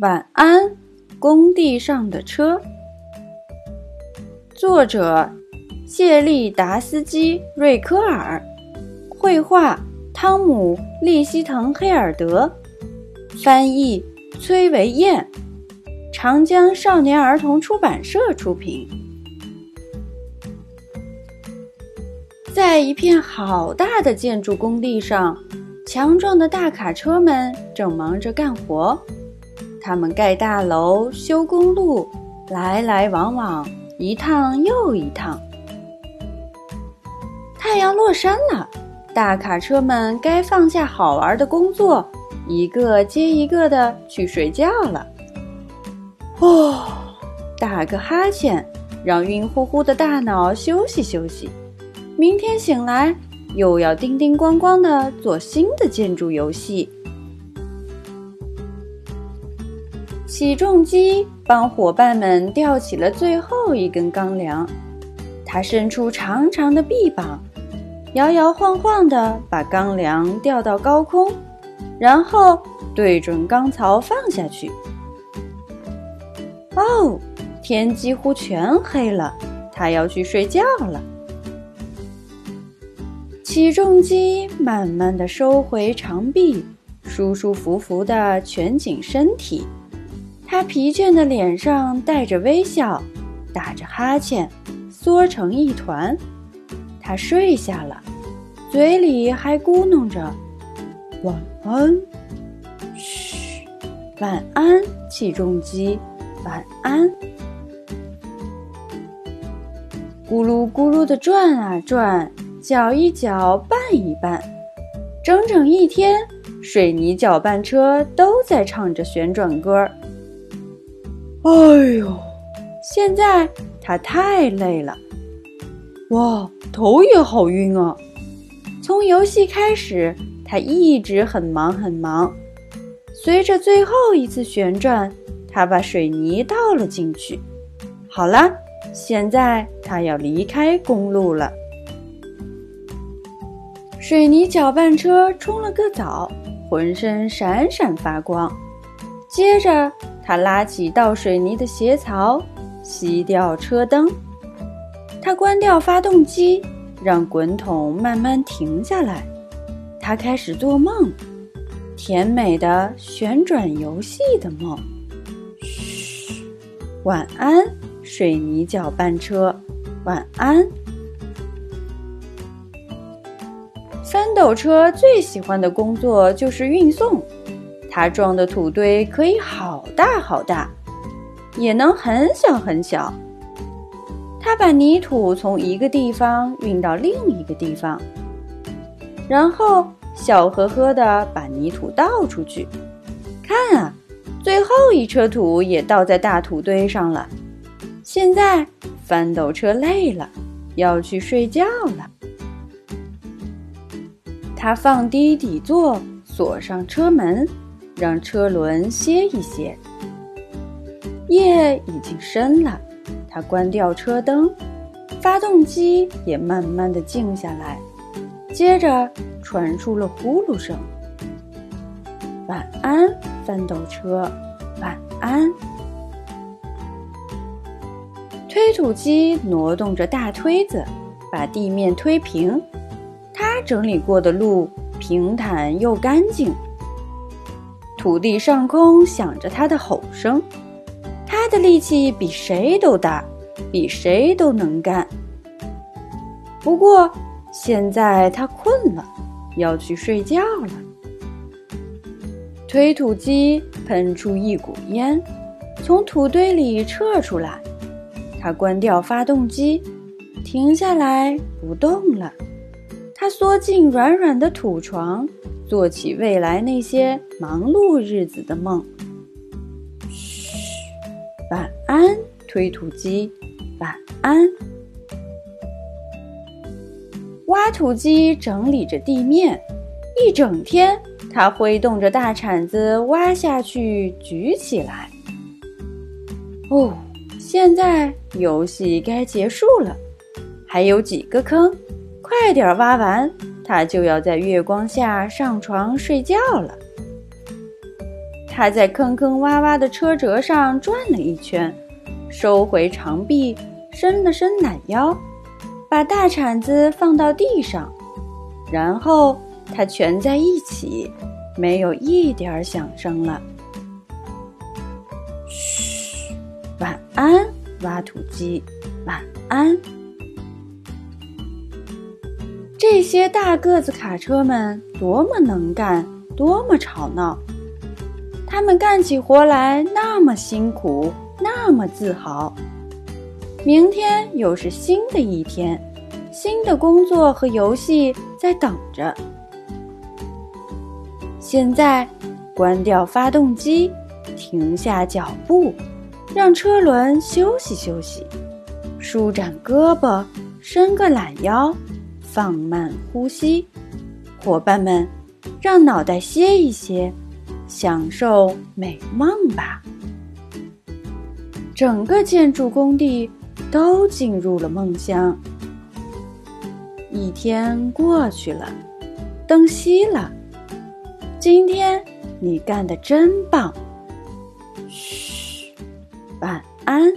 晚安，工地上的车。作者：谢利达斯基·瑞科尔，绘画：汤姆·利希滕黑尔德，翻译：崔维燕，长江少年儿童出版社出品。在一片好大的建筑工地上，强壮的大卡车们正忙着干活。他们盖大楼、修公路，来来往往，一趟又一趟。太阳落山了，大卡车们该放下好玩的工作，一个接一个的去睡觉了。哦，打个哈欠，让晕乎乎的大脑休息休息。明天醒来，又要叮叮咣咣的做新的建筑游戏。起重机帮伙伴们吊起了最后一根钢梁，它伸出长长的臂膀，摇摇晃晃地把钢梁吊到高空，然后对准钢槽放下去。哦，天几乎全黑了，它要去睡觉了。起重机慢慢地收回长臂，舒舒服服地蜷紧身体。他疲倦的脸上带着微笑，打着哈欠，缩成一团。他睡下了，嘴里还咕哝着：“晚安，嘘，晚安，起重机，晚安。”咕噜咕噜的转啊转，搅一搅，拌一拌，整整一天，水泥搅拌车都在唱着旋转歌儿。哎呦，现在他太累了，哇，头也好晕啊！从游戏开始，他一直很忙很忙。随着最后一次旋转，他把水泥倒了进去。好了，现在他要离开公路了。水泥搅拌车冲了个澡，浑身闪闪发光。接着。他拉起倒水泥的斜槽，熄掉车灯。他关掉发动机，让滚筒慢慢停下来。他开始做梦，甜美的旋转游戏的梦。嘘，晚安，水泥搅拌车，晚安。翻斗车最喜欢的工作就是运送。它装的土堆可以好大好大，也能很小很小。它把泥土从一个地方运到另一个地方，然后笑呵呵地把泥土倒出去。看啊，最后一车土也倒在大土堆上了。现在翻斗车累了，要去睡觉了。它放低底座，锁上车门。让车轮歇一歇。夜已经深了，他关掉车灯，发动机也慢慢的静下来。接着传出了呼噜声。晚安，翻斗车，晚安。推土机挪动着大推子，把地面推平。他整理过的路平坦又干净。土地上空响着他的吼声，他的力气比谁都大，比谁都能干。不过现在他困了，要去睡觉了。推土机喷出一股烟，从土堆里撤出来。他关掉发动机，停下来不动了。他缩进软软的土床。做起未来那些忙碌日子的梦。嘘，晚安，推土机，晚安。挖土机整理着地面，一整天，它挥动着大铲子挖下去，举起来。哦，现在游戏该结束了，还有几个坑，快点挖完。他就要在月光下上床睡觉了。他在坑坑洼洼的车辙上转了一圈，收回长臂，伸了伸懒腰，把大铲子放到地上，然后他蜷在一起，没有一点响声了。嘘，晚安，挖土机，晚安。这些大个子卡车们多么能干，多么吵闹！他们干起活来那么辛苦，那么自豪。明天又是新的一天，新的工作和游戏在等着。现在，关掉发动机，停下脚步，让车轮休息休息，舒展胳膊，伸个懒腰，放慢呼吸。伙伴们，让脑袋歇一歇。享受美梦吧！整个建筑工地都进入了梦乡。一天过去了，灯熄了。今天你干得真棒！嘘，晚安。